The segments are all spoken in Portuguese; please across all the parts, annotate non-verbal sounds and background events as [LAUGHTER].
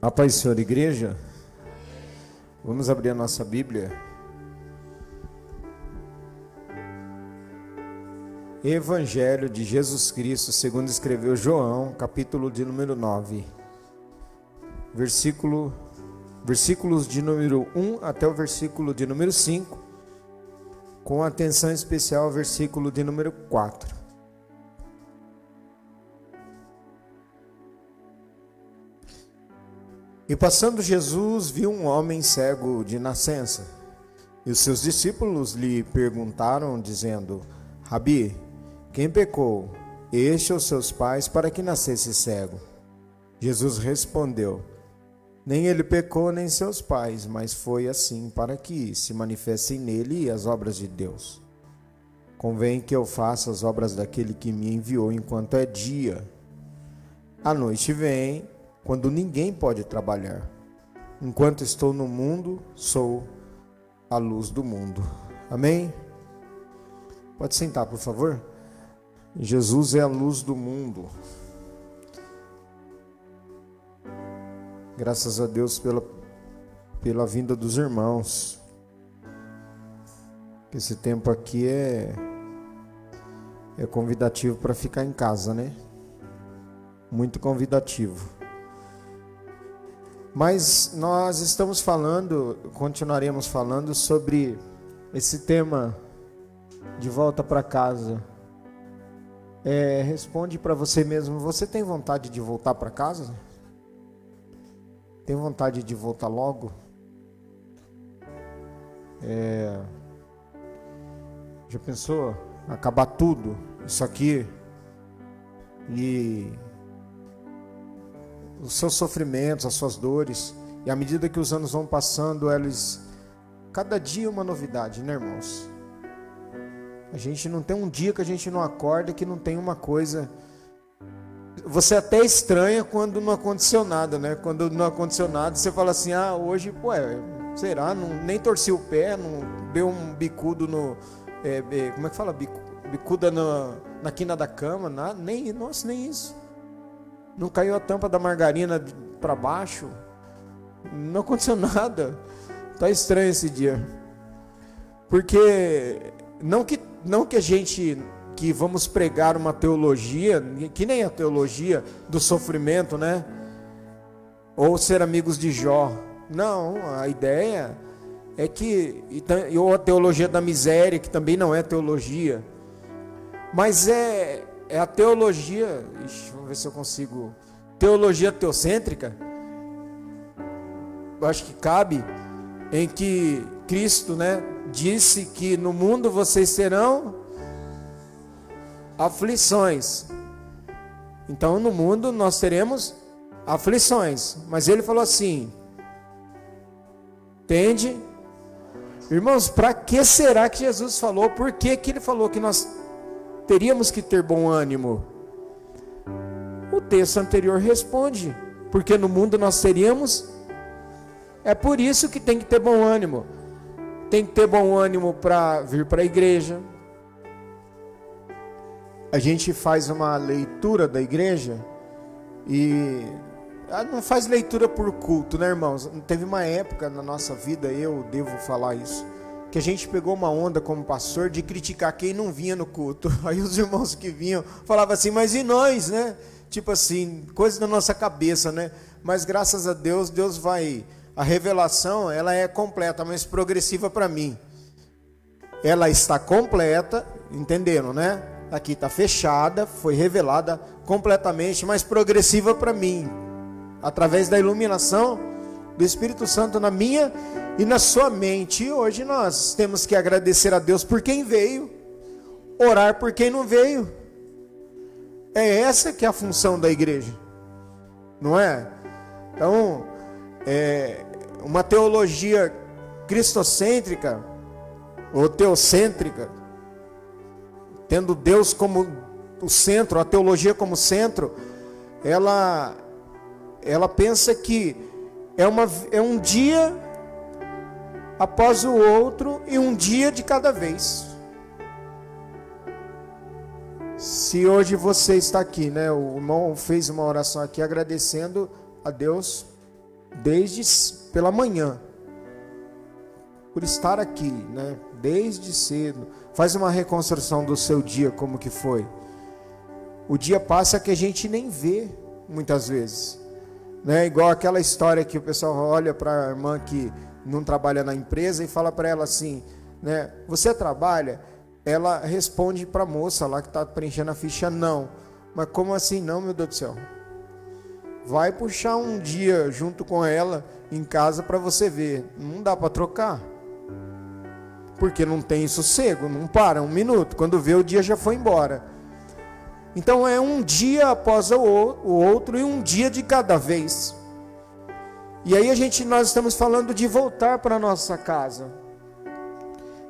A paz, Senhor, igreja. Vamos abrir a nossa Bíblia. Evangelho de Jesus Cristo, segundo escreveu João, capítulo de número 9. Versículo versículos de número 1 até o versículo de número 5, com atenção especial ao versículo de número 4. E passando Jesus viu um homem cego de nascença. E os seus discípulos lhe perguntaram, dizendo: Rabi, quem pecou, este ou seus pais, para que nascesse cego? Jesus respondeu: Nem ele pecou, nem seus pais, mas foi assim para que se manifestem nele as obras de Deus. Convém que eu faça as obras daquele que me enviou enquanto é dia. A noite vem quando ninguém pode trabalhar. Enquanto estou no mundo, sou a luz do mundo. Amém? Pode sentar, por favor. Jesus é a luz do mundo. Graças a Deus pela, pela vinda dos irmãos. Esse tempo aqui é é convidativo para ficar em casa, né? Muito convidativo. Mas nós estamos falando, continuaremos falando sobre esse tema de volta para casa. É, responde para você mesmo: você tem vontade de voltar para casa? Tem vontade de voltar logo? É, já pensou acabar tudo isso aqui e os seus sofrimentos, as suas dores. E à medida que os anos vão passando, eles. Cada dia uma novidade, né, irmãos? A gente não tem um dia que a gente não acorda que não tem uma coisa. Você até estranha quando não aconteceu nada, né? Quando não aconteceu nada, você fala assim: ah, hoje, pô, é, será? Não, nem torci o pé, não deu um bicudo no. É, é, como é que fala? Bicuda na, na quina da cama, nada, nem, nossa, nem isso. Não caiu a tampa da margarina para baixo. Não aconteceu [LAUGHS] nada. Tá estranho esse dia. Porque não que não que a gente que vamos pregar uma teologia, que nem a teologia do sofrimento, né? Ou ser amigos de Jó. Não, a ideia é que ou a teologia da miséria, que também não é teologia. Mas é é a teologia, ixi, vamos ver se eu consigo, teologia teocêntrica, eu acho que cabe, em que Cristo, né, disse que no mundo vocês terão aflições. Então no mundo nós teremos aflições, mas ele falou assim: Tende, irmãos, para que será que Jesus falou? Por que, que ele falou que nós teríamos que ter bom ânimo? O texto anterior responde, porque no mundo nós teríamos. É por isso que tem que ter bom ânimo. Tem que ter bom ânimo para vir para a igreja. A gente faz uma leitura da igreja e ah, não faz leitura por culto, né, irmãos? Teve uma época na nossa vida, eu devo falar isso que a gente pegou uma onda como pastor de criticar quem não vinha no culto. [LAUGHS] Aí os irmãos que vinham falavam assim, mas e nós, né? Tipo assim, coisa da nossa cabeça, né? Mas graças a Deus, Deus vai. A revelação, ela é completa, mas progressiva para mim. Ela está completa, entenderam, né? Aqui está fechada, foi revelada completamente, mas progressiva para mim. Através da iluminação do Espírito Santo na minha e na sua mente. E hoje nós temos que agradecer a Deus por quem veio, orar por quem não veio. É essa que é a função da igreja, não é? Então, é uma teologia cristocêntrica ou teocêntrica, tendo Deus como o centro, a teologia como centro, ela ela pensa que é, uma, é um dia após o outro e um dia de cada vez. Se hoje você está aqui, né? O irmão fez uma oração aqui agradecendo a Deus desde pela manhã, por estar aqui, né? Desde cedo. Faz uma reconstrução do seu dia, como que foi. O dia passa que a gente nem vê, muitas vezes. Né? Igual aquela história que o pessoal olha para a irmã que não trabalha na empresa e fala para ela assim, né? Você trabalha? Ela responde para a moça lá que está preenchendo a ficha, não. Mas como assim não, meu Deus do céu? Vai puxar um dia junto com ela em casa para você ver. Não dá para trocar. Porque não tem sossego, não para um minuto. Quando vê, o dia já foi embora. Então é um dia após o outro e um dia de cada vez. E aí a gente nós estamos falando de voltar para nossa casa.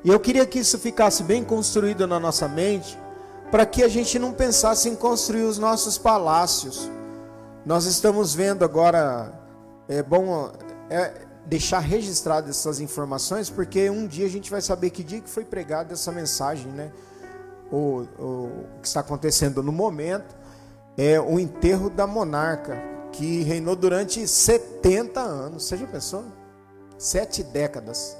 E eu queria que isso ficasse bem construído na nossa mente, para que a gente não pensasse em construir os nossos palácios. Nós estamos vendo agora, é bom é, deixar registradas essas informações, porque um dia a gente vai saber que dia que foi pregada essa mensagem, né? O, o que está acontecendo no momento é o enterro da monarca, que reinou durante 70 anos. Você já pensou? Sete décadas.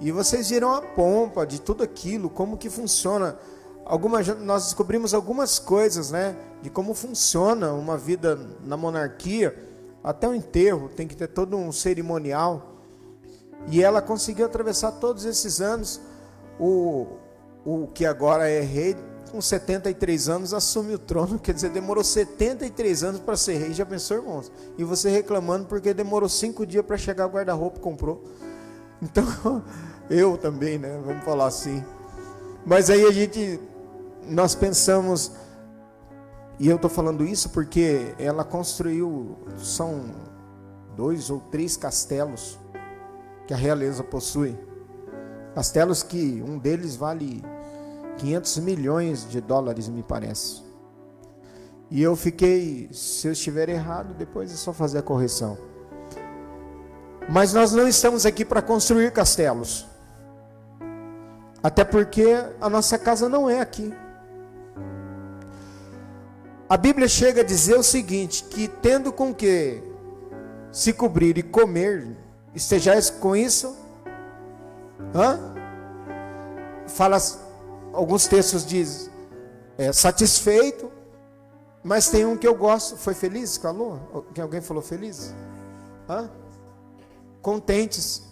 E vocês viram a pompa de tudo aquilo, como que funciona. Algumas, nós descobrimos algumas coisas, né? De como funciona uma vida na monarquia. Até o enterro tem que ter todo um cerimonial. E ela conseguiu atravessar todos esses anos. O, o que agora é rei, com 73 anos, assume o trono. Quer dizer, demorou 73 anos para ser rei. Já pensou, irmãos? E você reclamando porque demorou cinco dias para chegar o guarda-roupa comprou. Então, [LAUGHS] eu também, né? Vamos falar assim. Mas aí a gente, nós pensamos, e eu estou falando isso porque ela construiu, são dois ou três castelos que a realeza possui. Castelos que um deles vale 500 milhões de dólares, me parece. E eu fiquei, se eu estiver errado, depois é só fazer a correção. Mas nós não estamos aqui para construir castelos. Até porque a nossa casa não é aqui. A Bíblia chega a dizer o seguinte: que tendo com que se cobrir e comer, estejais com isso. Hã? Fala, alguns textos dizem, é, satisfeito, mas tem um que eu gosto. Foi feliz? Falou? Que alguém falou feliz? Hã? Contentes.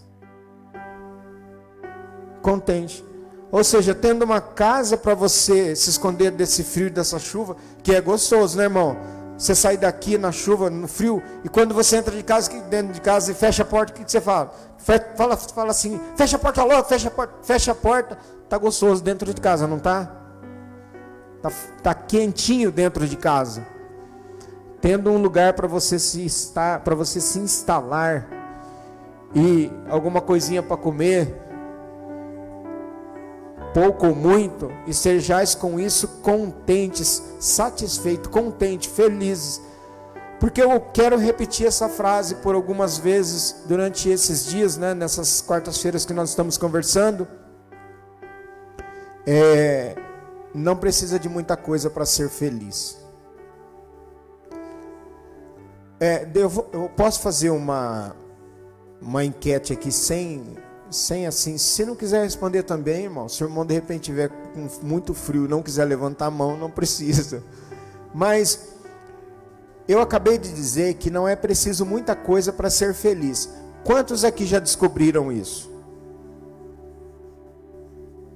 Contente. Ou seja, tendo uma casa para você se esconder desse frio, dessa chuva, que é gostoso, né, irmão? Você sai daqui na chuva, no frio, e quando você entra de casa, dentro de casa e fecha a porta, o que, você fala? Fala, fala assim, fecha a porta logo, fecha a porta, fecha a porta. Tá gostoso dentro de casa, não tá? Tá, tá quentinho dentro de casa. Tendo um lugar para você se estar, para você se instalar e alguma coisinha para comer, pouco ou muito, e sejais com isso contentes, satisfeitos, contentes, felizes. Porque eu quero repetir essa frase por algumas vezes durante esses dias, né, nessas quartas-feiras que nós estamos conversando. É, não precisa de muita coisa para ser feliz. É, eu, vou, eu posso fazer uma, uma enquete aqui sem sem assim, se não quiser responder também, irmão, se o irmão de repente tiver com muito frio não quiser levantar a mão, não precisa. Mas eu acabei de dizer que não é preciso muita coisa para ser feliz. Quantos aqui já descobriram isso?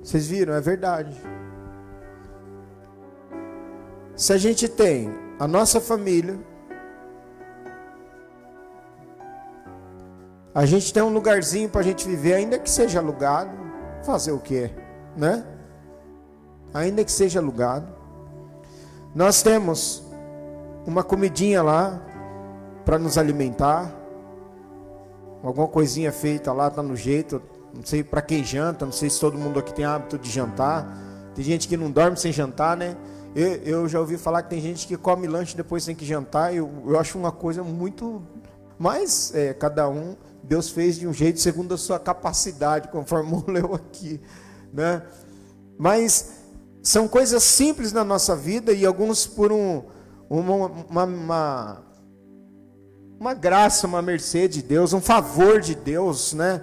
Vocês viram? É verdade. Se a gente tem a nossa família, A gente tem um lugarzinho para a gente viver, ainda que seja alugado. Fazer o quê? Né? Ainda que seja alugado. Nós temos uma comidinha lá para nos alimentar. Alguma coisinha feita lá, tá no jeito. Não sei para quem janta, não sei se todo mundo aqui tem hábito de jantar. Tem gente que não dorme sem jantar, né? Eu, eu já ouvi falar que tem gente que come lanche depois tem que jantar. Eu, eu acho uma coisa muito. Mas é, cada um Deus fez de um jeito segundo a sua capacidade, conforme [LAUGHS] leu aqui, né? Mas são coisas simples na nossa vida e alguns por um, uma, uma, uma, uma graça, uma mercê de Deus, um favor de Deus, né?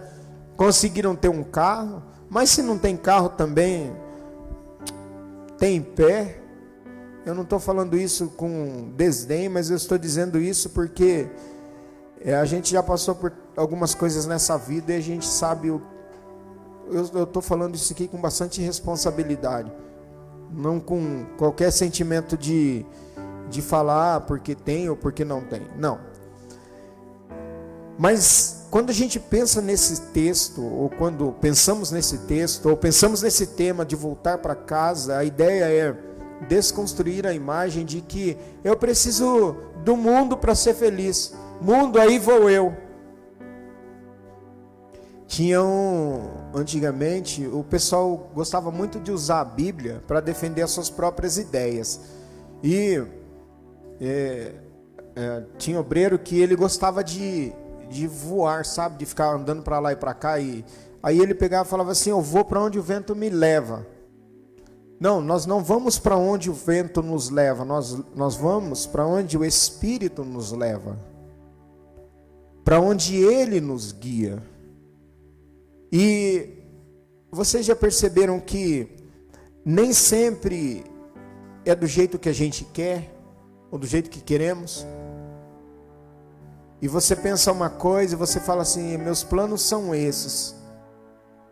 Conseguiram ter um carro, mas se não tem carro também, tem pé. Eu não estou falando isso com desdém, mas eu estou dizendo isso porque é, a gente já passou por algumas coisas nessa vida e a gente sabe o. Eu estou falando isso aqui com bastante responsabilidade, não com qualquer sentimento de, de falar porque tem ou porque não tem. Não. Mas quando a gente pensa nesse texto, ou quando pensamos nesse texto, ou pensamos nesse tema de voltar para casa, a ideia é desconstruir a imagem de que eu preciso do mundo para ser feliz. Mundo, aí vou eu. Tinham, antigamente, o pessoal gostava muito de usar a Bíblia para defender as suas próprias ideias. E é, é, tinha obreiro que ele gostava de de voar, sabe? De ficar andando para lá e para cá. E aí ele pegava e falava assim: Eu vou para onde o vento me leva. Não, nós não vamos para onde o vento nos leva, nós, nós vamos para onde o Espírito nos leva, para onde ele nos guia. E vocês já perceberam que nem sempre é do jeito que a gente quer, ou do jeito que queremos? e você pensa uma coisa e você fala assim: meus planos são esses.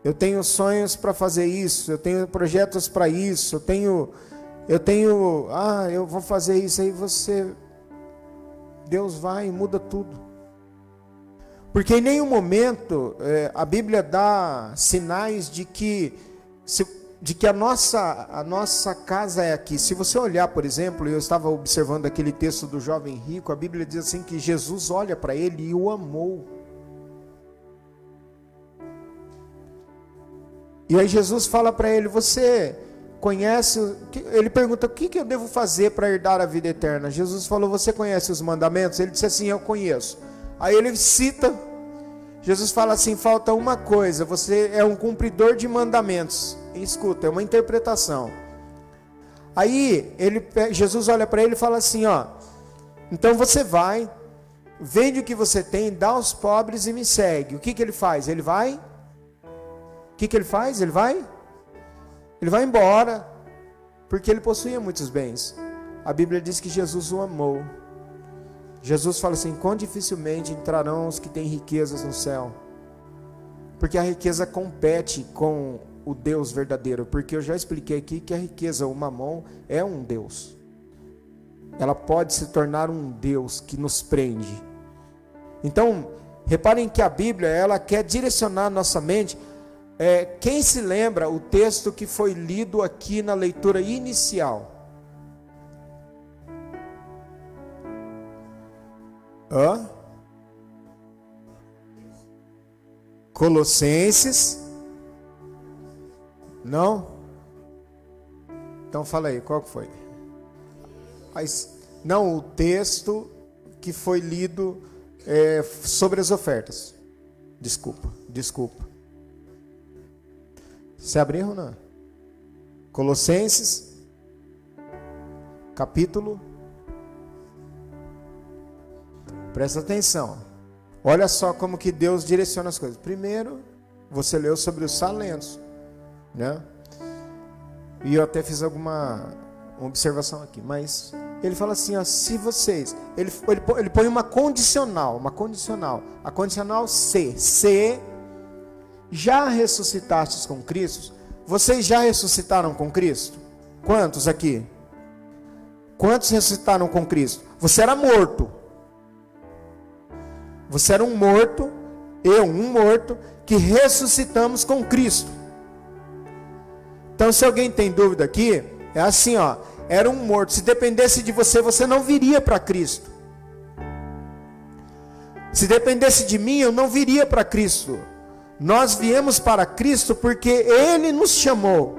Eu tenho sonhos para fazer isso, eu tenho projetos para isso, eu tenho, eu tenho, ah, eu vou fazer isso aí. Você, Deus vai e muda tudo. Porque em nenhum momento é, a Bíblia dá sinais de que se de que a nossa, a nossa casa é aqui. Se você olhar, por exemplo, eu estava observando aquele texto do jovem rico, a Bíblia diz assim que Jesus olha para ele e o amou. E aí Jesus fala para ele: Você conhece? Ele pergunta: O que, que eu devo fazer para herdar a vida eterna? Jesus falou: Você conhece os mandamentos? Ele disse assim: Eu conheço. Aí ele cita. Jesus fala assim: Falta uma coisa. Você é um cumpridor de mandamentos escuta, é uma interpretação. Aí ele, Jesus olha para ele e fala assim, ó, então você vai, vende o que você tem, dá aos pobres e me segue. O que, que ele faz? Ele vai? O que, que ele faz? Ele vai? Ele vai embora, porque ele possuía muitos bens. A Bíblia diz que Jesus o amou. Jesus fala assim: quão dificilmente entrarão os que têm riquezas no céu, porque a riqueza compete com o Deus verdadeiro, porque eu já expliquei aqui que a riqueza, o mamon, é um Deus. Ela pode se tornar um Deus que nos prende. Então, reparem que a Bíblia, ela quer direcionar nossa mente. É, quem se lembra o texto que foi lido aqui na leitura inicial? Hã? Colossenses não? Então fala aí, qual que foi? Não, o texto que foi lido é, sobre as ofertas. Desculpa, desculpa. Se abriu ou não? Colossenses, capítulo. Presta atenção. Olha só como que Deus direciona as coisas. Primeiro, você leu sobre os talentos né? E eu até fiz alguma observação aqui, mas ele fala assim, ó, se vocês, ele, ele, ele põe uma condicional, uma condicional, a condicional C, se já ressuscitastes com Cristo, vocês já ressuscitaram com Cristo? Quantos aqui? Quantos ressuscitaram com Cristo? Você era morto. Você era um morto, eu um morto, que ressuscitamos com Cristo. Então, se alguém tem dúvida aqui, é assim, ó, era um morto. Se dependesse de você, você não viria para Cristo. Se dependesse de mim, eu não viria para Cristo. Nós viemos para Cristo porque Ele nos chamou.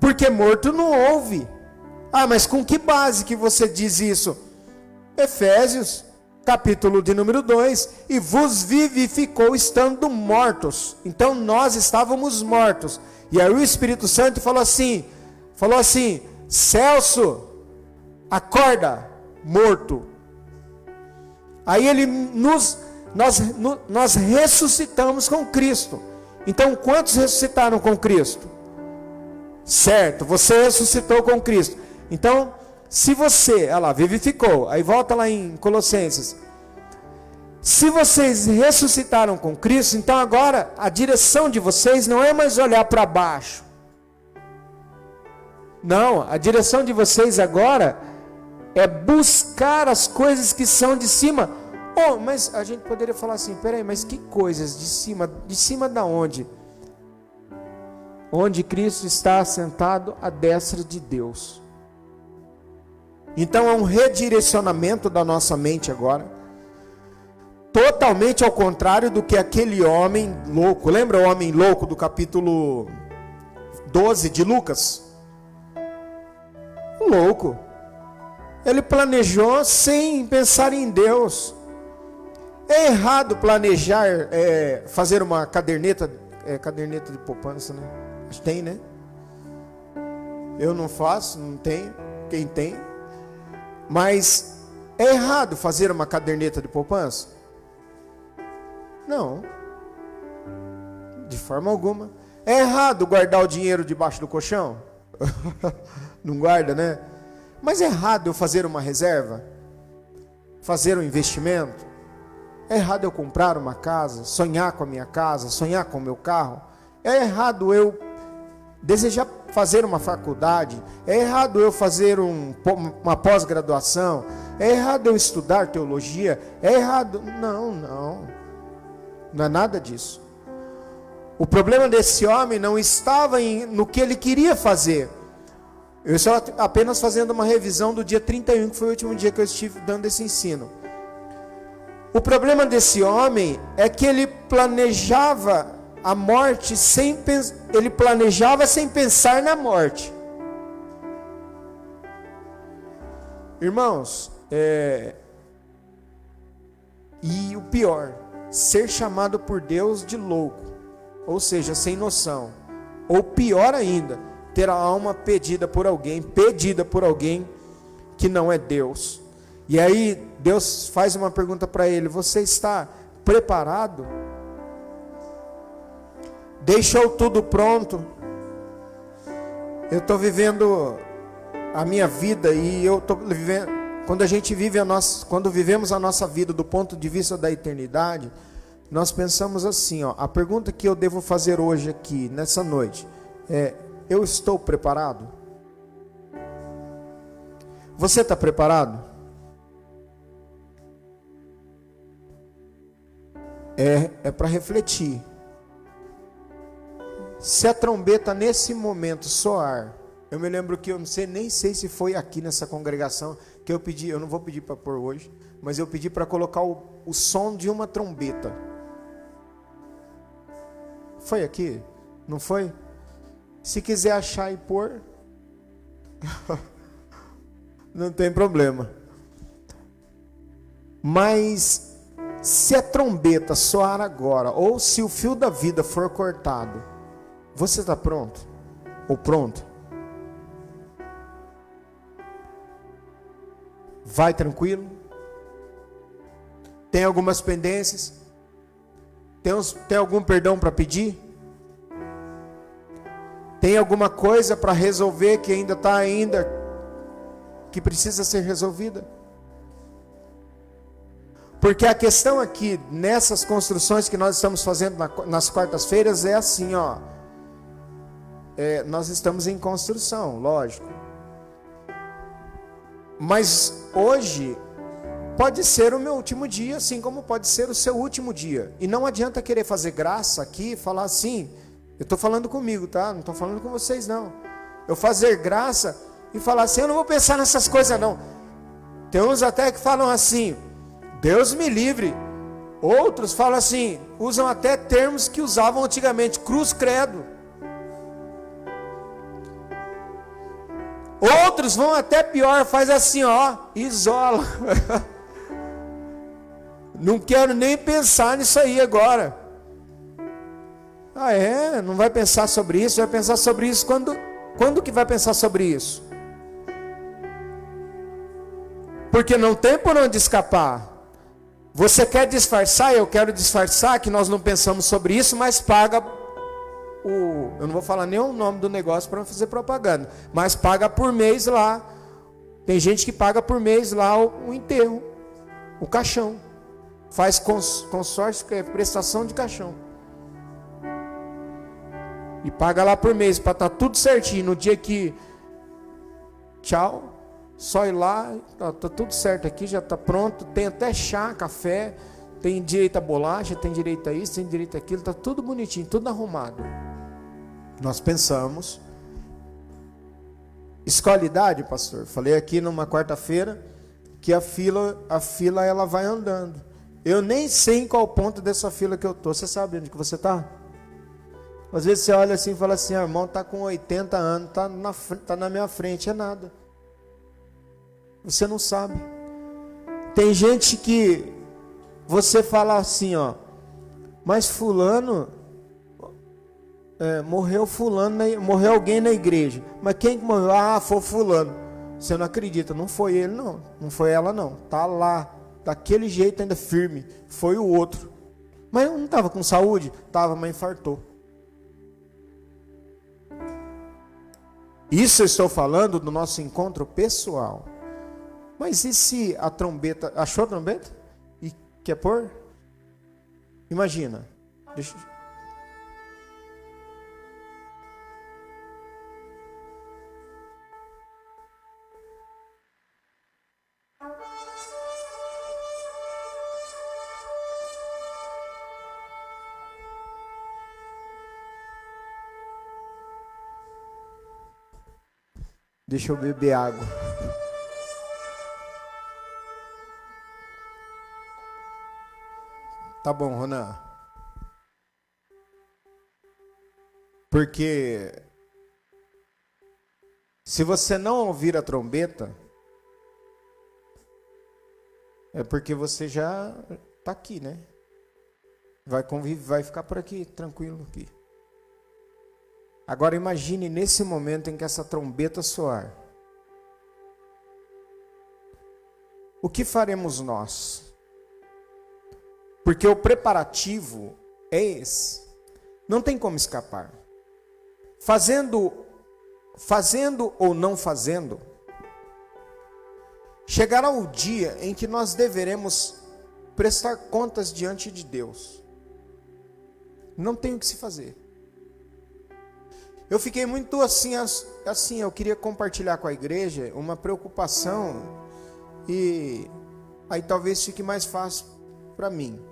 Porque morto não houve. Ah, mas com que base que você diz isso? Efésios capítulo de número 2, e vos vivificou estando mortos. Então nós estávamos mortos. E aí o Espírito Santo falou assim: falou assim, Celso, acorda, morto. Aí ele nos nós, nós ressuscitamos com Cristo. Então, quantos ressuscitaram com Cristo? Certo, você ressuscitou com Cristo. Então, se você, olha lá, vivificou, aí volta lá em Colossenses. Se vocês ressuscitaram com Cristo, então agora a direção de vocês não é mais olhar para baixo. Não, a direção de vocês agora é buscar as coisas que são de cima. Oh, mas a gente poderia falar assim, peraí, mas que coisas de cima? De cima da onde? Onde Cristo está assentado à destra de Deus. Então é um redirecionamento da nossa mente agora. Totalmente ao contrário do que aquele homem louco. Lembra o homem louco do capítulo 12 de Lucas? Louco. Ele planejou sem pensar em Deus. É errado planejar, é, fazer uma caderneta, é, caderneta de poupança, né? Tem, né? Eu não faço, não tenho. Quem tem? Mas é errado fazer uma caderneta de poupança? Não. De forma alguma. É errado guardar o dinheiro debaixo do colchão? [LAUGHS] não guarda, né? Mas é errado eu fazer uma reserva? Fazer um investimento? É errado eu comprar uma casa, sonhar com a minha casa, sonhar com o meu carro. É errado eu desejar fazer uma faculdade. É errado eu fazer um, uma pós-graduação. É errado eu estudar teologia. É errado. Não, não. Não é nada disso. O problema desse homem não estava em, no que ele queria fazer. Eu estou apenas fazendo uma revisão do dia 31, que foi o último dia que eu estive dando esse ensino. O problema desse homem é que ele planejava a morte sem ele planejava sem pensar na morte. Irmãos, é... e o pior, ser chamado por Deus de louco, ou seja, sem noção, ou pior ainda, ter a alma pedida por alguém, pedida por alguém que não é Deus. E aí Deus faz uma pergunta para ele: Você está preparado? Deixou tudo pronto? Eu estou vivendo a minha vida e eu estou vivendo. Quando a gente vive a nossa, quando vivemos a nossa vida do ponto de vista da eternidade, nós pensamos assim, ó. A pergunta que eu devo fazer hoje aqui nessa noite é: Eu estou preparado? Você está preparado? É, é para refletir. Se a trombeta nesse momento soar, eu me lembro que eu não sei nem sei se foi aqui nessa congregação que eu pedi, eu não vou pedir para pôr hoje, mas eu pedi para colocar o, o som de uma trombeta. Foi aqui? Não foi? Se quiser achar e pôr, [LAUGHS] não tem problema. Mas se a trombeta soar agora, ou se o fio da vida for cortado, você está pronto? Ou pronto? Vai tranquilo? Tem algumas pendências? Tem, uns, tem algum perdão para pedir? Tem alguma coisa para resolver que ainda está ainda que precisa ser resolvida? Porque a questão aqui, nessas construções que nós estamos fazendo nas quartas-feiras, é assim, ó. É, nós estamos em construção, lógico. Mas hoje pode ser o meu último dia, assim como pode ser o seu último dia. E não adianta querer fazer graça aqui, falar assim. Eu estou falando comigo, tá? Não estou falando com vocês, não. Eu fazer graça e falar assim, eu não vou pensar nessas coisas, não. Tem uns até que falam assim, Deus me livre. Outros falam assim, usam até termos que usavam antigamente, cruz credo. Outros vão até pior, faz assim, ó, isola. [LAUGHS] Não quero nem pensar nisso aí agora. Ah, é? Não vai pensar sobre isso? Vai pensar sobre isso quando? Quando que vai pensar sobre isso? Porque não tem por onde escapar. Você quer disfarçar? Eu quero disfarçar que nós não pensamos sobre isso, mas paga o. Eu não vou falar nem o nome do negócio para não fazer propaganda, mas paga por mês lá. Tem gente que paga por mês lá o, o enterro, o caixão. Faz cons, consórcio, que é prestação de caixão. E paga lá por mês para estar tá tudo certinho. No dia que. Tchau. Só ir lá, tá, tá tudo certo aqui, já está pronto. Tem até chá, café, tem direito a bolacha, tem direito a isso, tem direito a aquilo, está tudo bonitinho, tudo arrumado. Nós pensamos. Escolidade, pastor. Falei aqui numa quarta-feira que a fila, a fila ela vai andando. Eu nem sei em qual ponto dessa fila que eu tô. Você sabe onde que você está? Às vezes você olha assim e fala assim, ah, irmão, tá com 80 anos, tá na, tá na minha frente, é nada. Você não sabe. Tem gente que você fala assim, ó, mas fulano é, morreu fulano, morreu alguém na igreja. Mas quem que morreu? Ah, foi fulano. Você não acredita? Não foi ele, não. Não foi ela, não. Tá lá, daquele jeito ainda firme. Foi o outro. Mas não estava com saúde? Tava, mas infartou. Isso eu estou falando do nosso encontro pessoal. Mas e se a trombeta. Achou a trombeta? E quer pôr? Imagina. Deixa, Deixa eu beber água. Tá bom, Ronan. Porque se você não ouvir a trombeta, é porque você já está aqui, né? Vai conviver, vai ficar por aqui, tranquilo aqui. Agora imagine nesse momento em que essa trombeta soar. O que faremos nós? Porque o preparativo é esse. Não tem como escapar. Fazendo fazendo ou não fazendo, chegará o dia em que nós deveremos prestar contas diante de Deus. Não tem o que se fazer. Eu fiquei muito assim, assim, eu queria compartilhar com a igreja uma preocupação e aí talvez fique mais fácil para mim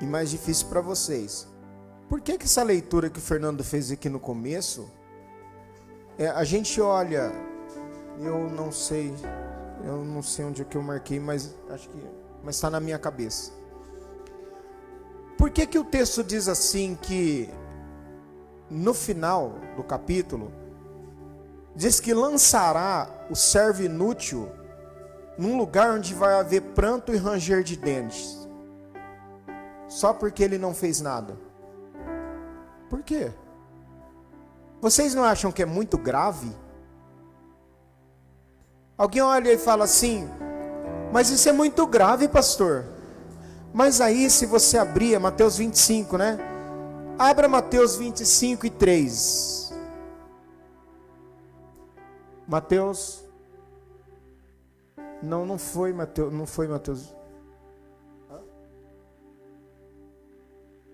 e mais difícil para vocês. Por que, que essa leitura que o Fernando fez aqui no começo, é, a gente olha, eu não sei, eu não sei onde é que eu marquei, mas acho que, mas está na minha cabeça. Por que que o texto diz assim que no final do capítulo, diz que lançará o servo inútil num lugar onde vai haver pranto e ranger de dentes. Só porque ele não fez nada. Por quê? Vocês não acham que é muito grave? Alguém olha e fala assim: Mas isso é muito grave, pastor. Mas aí, se você abrir, é Mateus 25, né? Abra Mateus 25 e 3. Mateus. Não, não foi Mateus, não foi Mateus.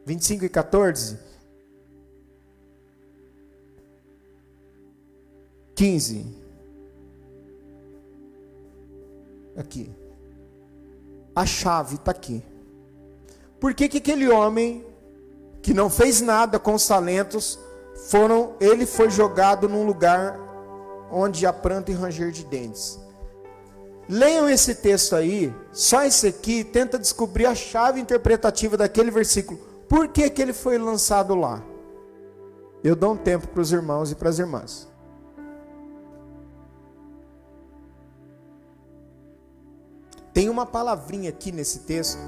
25 e 14. 15. Aqui. A chave está aqui. Por que, que aquele homem que não fez nada com os talentos, foram, ele foi jogado num lugar onde há pranto e ranger de dentes. Leiam esse texto aí, só esse aqui, tenta descobrir a chave interpretativa daquele versículo. Por que, que ele foi lançado lá? Eu dou um tempo para os irmãos e para as irmãs. Tem uma palavrinha aqui nesse texto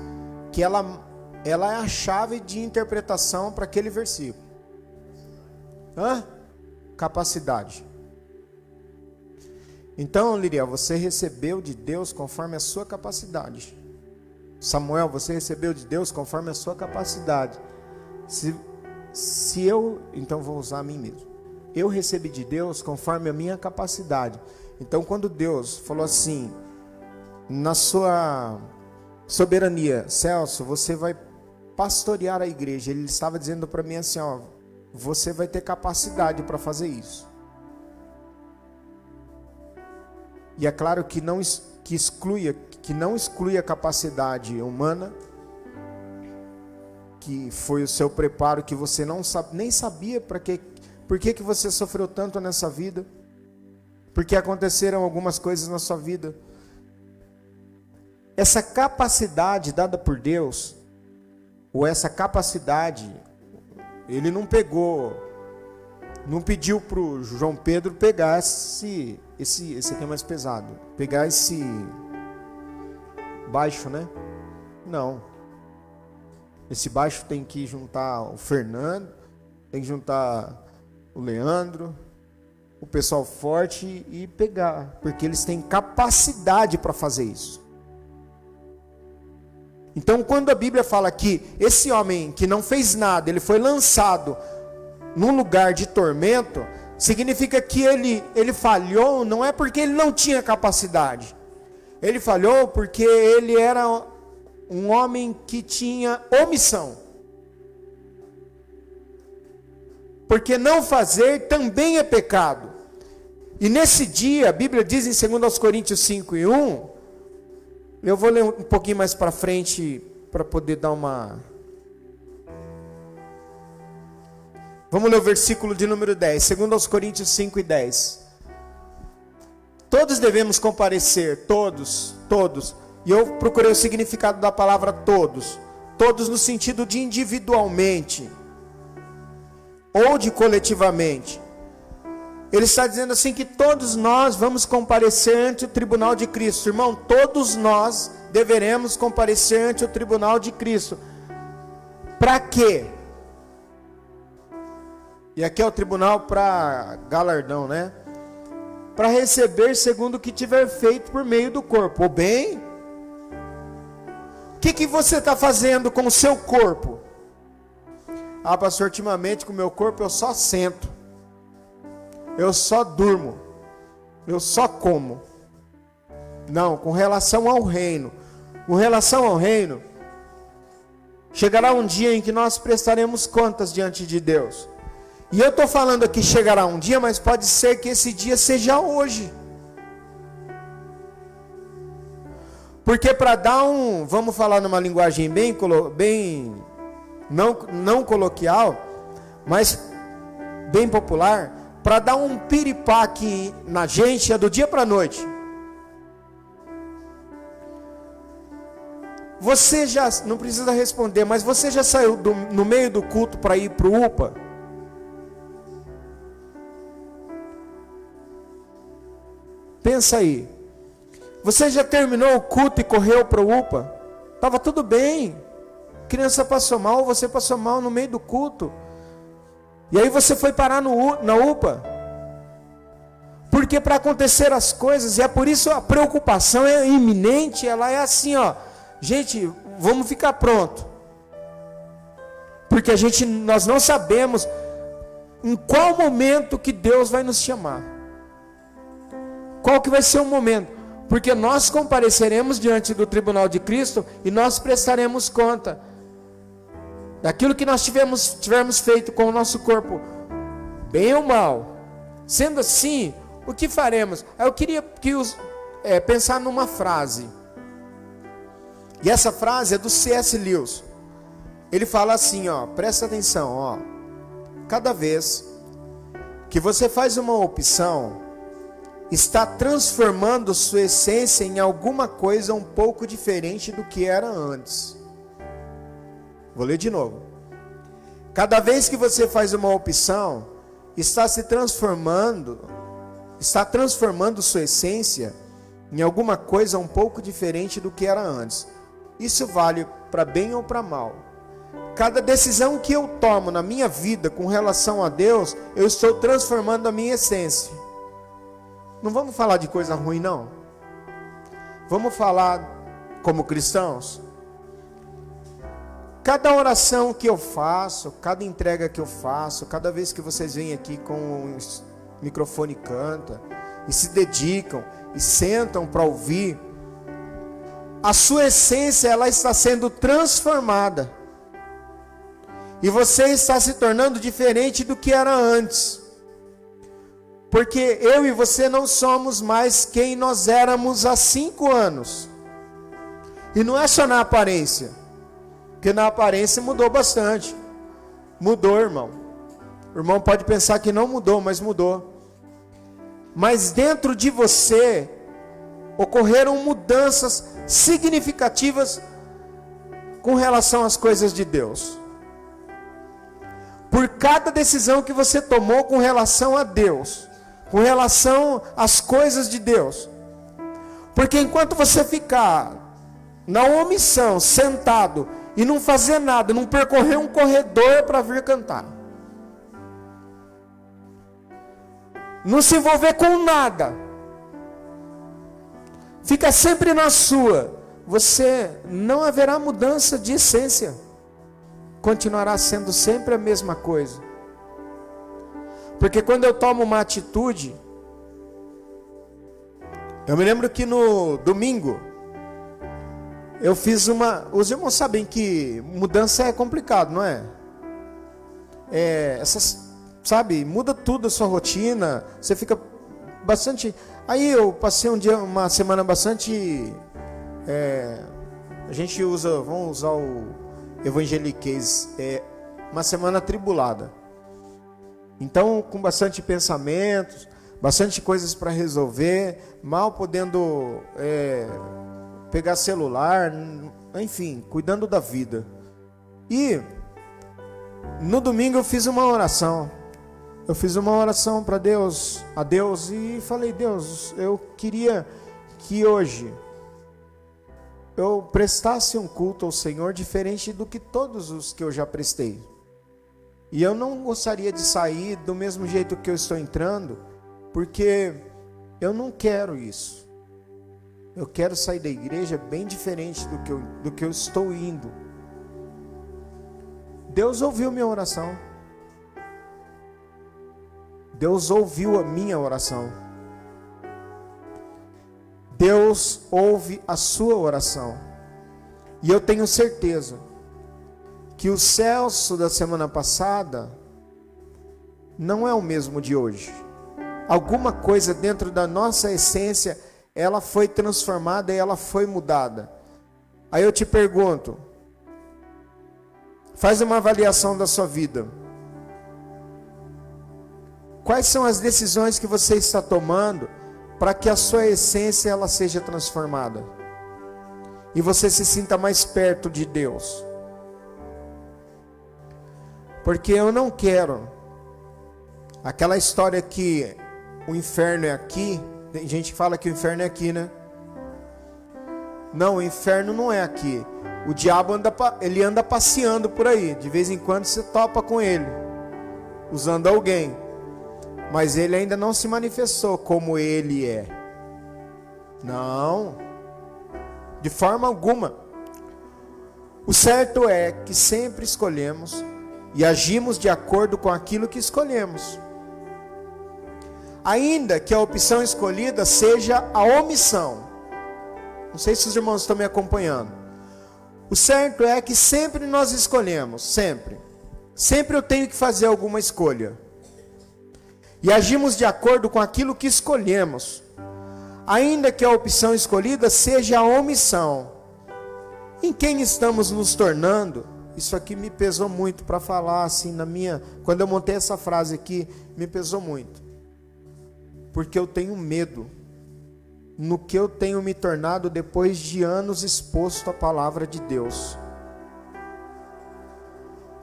que ela ela é a chave de interpretação para aquele versículo. Hã? Capacidade. Então, Liriel, você recebeu de Deus conforme a sua capacidade. Samuel, você recebeu de Deus conforme a sua capacidade. Se, se eu, então vou usar a mim mesmo. Eu recebi de Deus conforme a minha capacidade. Então, quando Deus falou assim, na sua soberania, Celso, você vai pastorear a igreja. Ele estava dizendo para mim assim, ó, você vai ter capacidade para fazer isso. E é claro que não que exclui, que não exclui a capacidade humana, que foi o seu preparo que você não sabe, nem sabia para que por que, que você sofreu tanto nessa vida? Porque aconteceram algumas coisas na sua vida. Essa capacidade dada por Deus, ou essa capacidade, ele não pegou, não pediu para o João Pedro pegar esse, esse, esse aqui é mais pesado, pegar esse baixo, né? Não. Esse baixo tem que juntar o Fernando, tem que juntar o Leandro, o pessoal forte e pegar, porque eles têm capacidade para fazer isso. Então, quando a Bíblia fala que esse homem que não fez nada, ele foi lançado num lugar de tormento, significa que ele, ele falhou, não é porque ele não tinha capacidade. Ele falhou porque ele era um homem que tinha omissão. Porque não fazer também é pecado. E nesse dia, a Bíblia diz em 2 Coríntios 5 e 1, eu vou ler um pouquinho mais para frente para poder dar uma. Vamos ler o versículo de número 10, 2 Coríntios 5 e 10. Todos devemos comparecer, todos, todos. E eu procurei o significado da palavra todos. Todos no sentido de individualmente ou de coletivamente. Ele está dizendo assim que todos nós vamos comparecer ante o tribunal de Cristo. Irmão, todos nós deveremos comparecer ante o tribunal de Cristo. Para quê? E aqui é o tribunal para galardão, né? Para receber segundo o que tiver feito por meio do corpo. O bem? O que, que você está fazendo com o seu corpo? Ah, pastor, ultimamente com o meu corpo eu só sento. Eu só durmo. Eu só como. Não, com relação ao reino. Com relação ao reino, chegará um dia em que nós prestaremos contas diante de Deus. E eu estou falando aqui chegará um dia, mas pode ser que esse dia seja hoje. Porque para dar um, vamos falar numa linguagem bem, bem não, não coloquial, mas bem popular, para dar um piripaque na gente é do dia para a noite. Você já, não precisa responder, mas você já saiu do, no meio do culto para ir para o UPA? Pensa aí. Você já terminou o culto e correu para o UPA? Estava tudo bem criança passou mal, você passou mal no meio do culto. E aí você foi parar no, na UPA. Porque para acontecer as coisas, e é por isso a preocupação é iminente, ela é assim, ó. Gente, vamos ficar pronto. Porque a gente nós não sabemos em qual momento que Deus vai nos chamar. Qual que vai ser o momento? Porque nós compareceremos diante do tribunal de Cristo e nós prestaremos conta daquilo que nós tivemos, tivermos feito com o nosso corpo, bem ou mal. Sendo assim, o que faremos? Eu queria que os, é, pensar numa frase. E essa frase é do C.S. Lewis. Ele fala assim, ó, presta atenção, ó. Cada vez que você faz uma opção, está transformando sua essência em alguma coisa um pouco diferente do que era antes. Vou ler de novo. Cada vez que você faz uma opção, está se transformando, está transformando sua essência em alguma coisa um pouco diferente do que era antes. Isso vale para bem ou para mal. Cada decisão que eu tomo na minha vida com relação a Deus, eu estou transformando a minha essência. Não vamos falar de coisa ruim, não. Vamos falar como cristãos. cada oração que eu faço, cada entrega que eu faço, cada vez que vocês vêm aqui com o microfone e canta e se dedicam e sentam para ouvir, a sua essência ela está sendo transformada. E você está se tornando diferente do que era antes. Porque eu e você não somos mais quem nós éramos há cinco anos. E não é só na aparência. Porque na aparência mudou bastante. Mudou, irmão. O irmão pode pensar que não mudou, mas mudou. Mas dentro de você ocorreram mudanças significativas com relação às coisas de Deus. Por cada decisão que você tomou com relação a Deus, com relação às coisas de Deus. Porque enquanto você ficar na omissão, sentado, e não fazer nada, não percorrer um corredor para vir cantar. Não se envolver com nada. Fica sempre na sua. Você não haverá mudança de essência. Continuará sendo sempre a mesma coisa. Porque quando eu tomo uma atitude, eu me lembro que no domingo, eu fiz uma. Os irmãos sabem que mudança é complicado, não é? É, essas, sabe, muda tudo a sua rotina. Você fica bastante. Aí eu passei um dia, uma semana bastante. É, a gente usa, vamos usar o evangeliquez, é uma semana tribulada. Então, com bastante pensamentos, bastante coisas para resolver, mal podendo é, pegar celular, enfim, cuidando da vida. E no domingo eu fiz uma oração. Eu fiz uma oração para Deus, a Deus e falei: "Deus, eu queria que hoje eu prestasse um culto ao Senhor diferente do que todos os que eu já prestei. E eu não gostaria de sair do mesmo jeito que eu estou entrando, porque eu não quero isso. Eu quero sair da igreja bem diferente do que eu, do que eu estou indo. Deus ouviu minha oração. Deus ouviu a minha oração. Deus ouve a sua oração. E eu tenho certeza que o Celso da semana passada não é o mesmo de hoje. Alguma coisa dentro da nossa essência ela foi transformada e ela foi mudada. Aí eu te pergunto, faz uma avaliação da sua vida. Quais são as decisões que você está tomando para que a sua essência ela seja transformada? E você se sinta mais perto de Deus. Porque eu não quero aquela história que o inferno é aqui tem gente que fala que o inferno é aqui, né? Não, o inferno não é aqui. O diabo anda, ele anda passeando por aí. De vez em quando você topa com ele, usando alguém. Mas ele ainda não se manifestou como ele é. Não, de forma alguma. O certo é que sempre escolhemos e agimos de acordo com aquilo que escolhemos ainda que a opção escolhida seja a omissão. Não sei se os irmãos estão me acompanhando. O certo é que sempre nós escolhemos, sempre. Sempre eu tenho que fazer alguma escolha. E agimos de acordo com aquilo que escolhemos. Ainda que a opção escolhida seja a omissão. Em quem estamos nos tornando? Isso aqui me pesou muito para falar assim na minha, quando eu montei essa frase aqui, me pesou muito porque eu tenho medo no que eu tenho me tornado depois de anos exposto à palavra de Deus.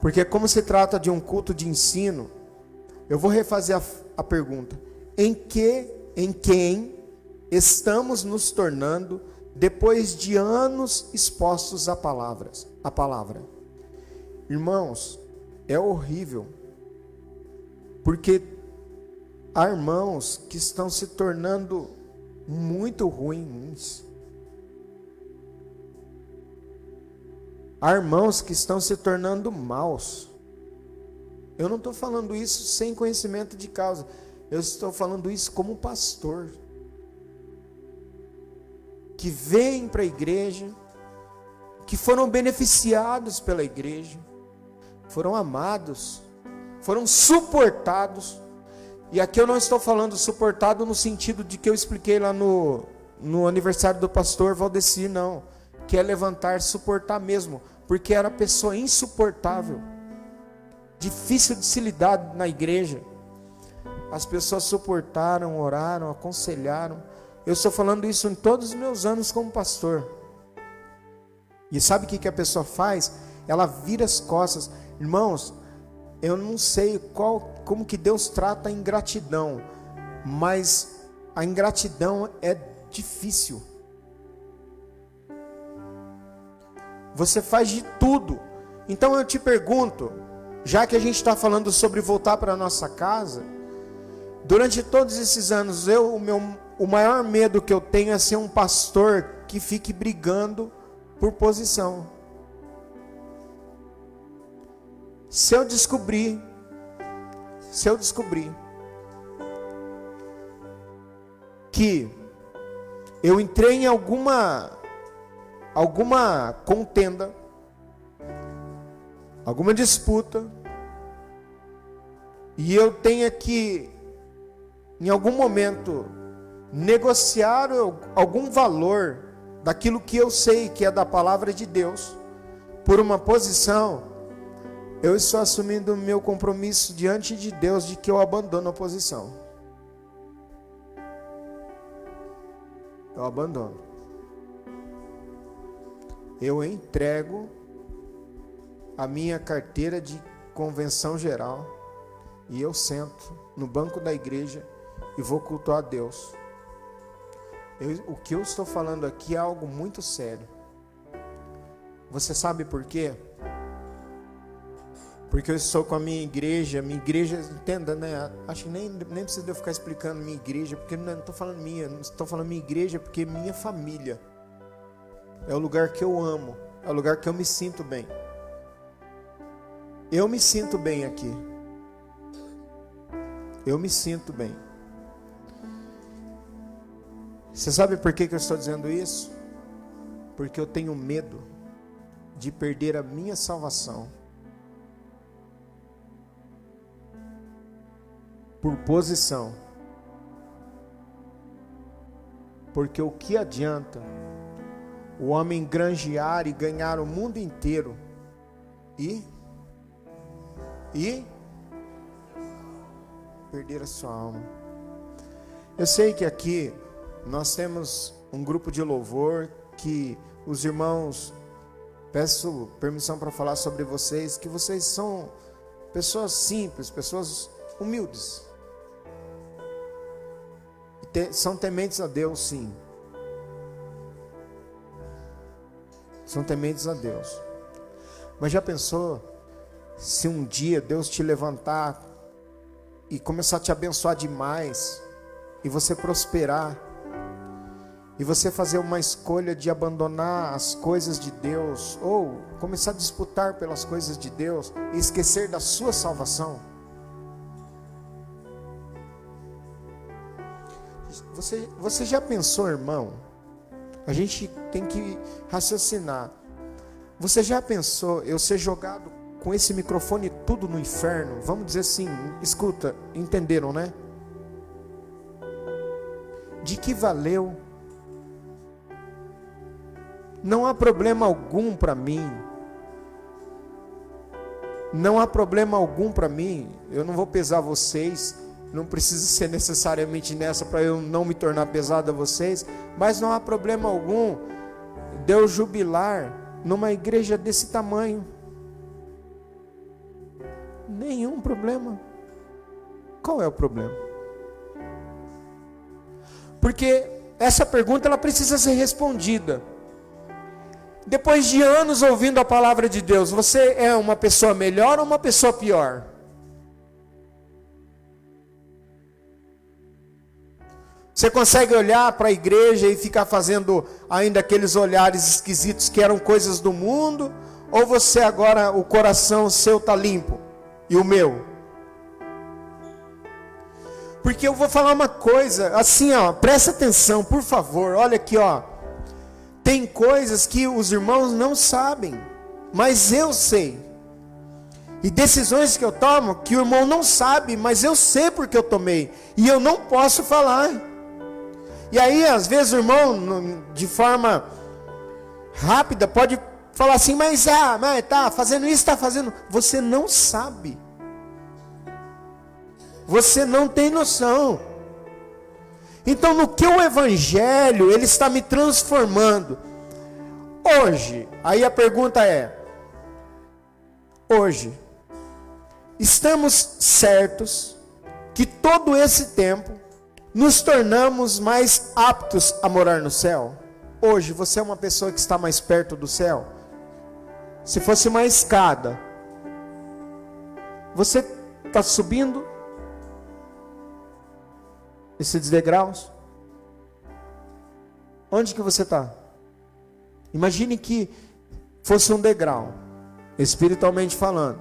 Porque como se trata de um culto de ensino, eu vou refazer a, a pergunta: em que, em quem estamos nos tornando depois de anos expostos a palavras, a palavra? Irmãos, é horrível. Porque Há irmãos que estão se tornando muito ruins. Há irmãos que estão se tornando maus. Eu não estou falando isso sem conhecimento de causa. Eu estou falando isso como pastor. Que vem para a igreja, que foram beneficiados pela igreja, foram amados, foram suportados. E aqui eu não estou falando suportado no sentido de que eu expliquei lá no, no aniversário do pastor Valdeci, não. Que é levantar, suportar mesmo porque era pessoa insuportável, difícil de se lidar na igreja. As pessoas suportaram, oraram, aconselharam. Eu estou falando isso em todos os meus anos como pastor. E sabe o que, que a pessoa faz? Ela vira as costas. Irmãos, eu não sei qual, como que Deus trata a ingratidão, mas a ingratidão é difícil. Você faz de tudo. Então eu te pergunto, já que a gente está falando sobre voltar para a nossa casa, durante todos esses anos, eu, o, meu, o maior medo que eu tenho é ser um pastor que fique brigando por posição. Se eu descobrir, se eu descobrir que eu entrei em alguma alguma contenda, alguma disputa, e eu tenha que, em algum momento, negociar algum valor daquilo que eu sei que é da palavra de Deus, por uma posição, eu estou assumindo o meu compromisso diante de Deus de que eu abandono a posição. Eu abandono eu entrego a minha carteira de convenção geral e eu sento no banco da igreja e vou cultuar a Deus. Eu, o que eu estou falando aqui é algo muito sério. Você sabe por quê? Porque eu estou com a minha igreja, minha igreja, entenda, né? Acho que nem, nem precisa eu ficar explicando minha igreja, porque não estou falando minha, estou falando minha igreja, porque minha família. É o lugar que eu amo. É o lugar que eu me sinto bem. Eu me sinto bem aqui. Eu me sinto bem. Você sabe por que, que eu estou dizendo isso? Porque eu tenho medo de perder a minha salvação por posição. Porque o que adianta o homem granjear e ganhar o mundo inteiro e e perder a sua alma. Eu sei que aqui nós temos um grupo de louvor que os irmãos peço permissão para falar sobre vocês que vocês são pessoas simples, pessoas humildes. São tementes a Deus, sim. são tementes a Deus. Mas já pensou se um dia Deus te levantar e começar a te abençoar demais e você prosperar e você fazer uma escolha de abandonar as coisas de Deus ou começar a disputar pelas coisas de Deus e esquecer da sua salvação? Você, você já pensou, irmão? A gente tem que raciocinar. Você já pensou eu ser jogado com esse microfone tudo no inferno? Vamos dizer assim, escuta, entenderam, né? De que valeu? Não há problema algum para mim. Não há problema algum para mim. Eu não vou pesar vocês não precisa ser necessariamente nessa para eu não me tornar pesado a vocês, mas não há problema algum de eu jubilar numa igreja desse tamanho. Nenhum problema. Qual é o problema? Porque essa pergunta ela precisa ser respondida. Depois de anos ouvindo a palavra de Deus, você é uma pessoa melhor ou uma pessoa pior? Você consegue olhar para a igreja e ficar fazendo ainda aqueles olhares esquisitos que eram coisas do mundo? Ou você agora, o coração seu está limpo e o meu? Porque eu vou falar uma coisa, assim, ó, presta atenção, por favor. Olha aqui, ó. Tem coisas que os irmãos não sabem, mas eu sei. E decisões que eu tomo que o irmão não sabe, mas eu sei porque eu tomei. E eu não posso falar. E aí, às vezes, o irmão, de forma rápida, pode falar assim: Mas, ah, mas tá fazendo isso, está fazendo. Você não sabe. Você não tem noção. Então, no que o Evangelho ele está me transformando hoje? Aí a pergunta é: hoje estamos certos que todo esse tempo nos tornamos mais aptos a morar no céu? Hoje você é uma pessoa que está mais perto do céu? Se fosse uma escada, você está subindo esses degraus? Onde que você está? Imagine que fosse um degrau, espiritualmente falando.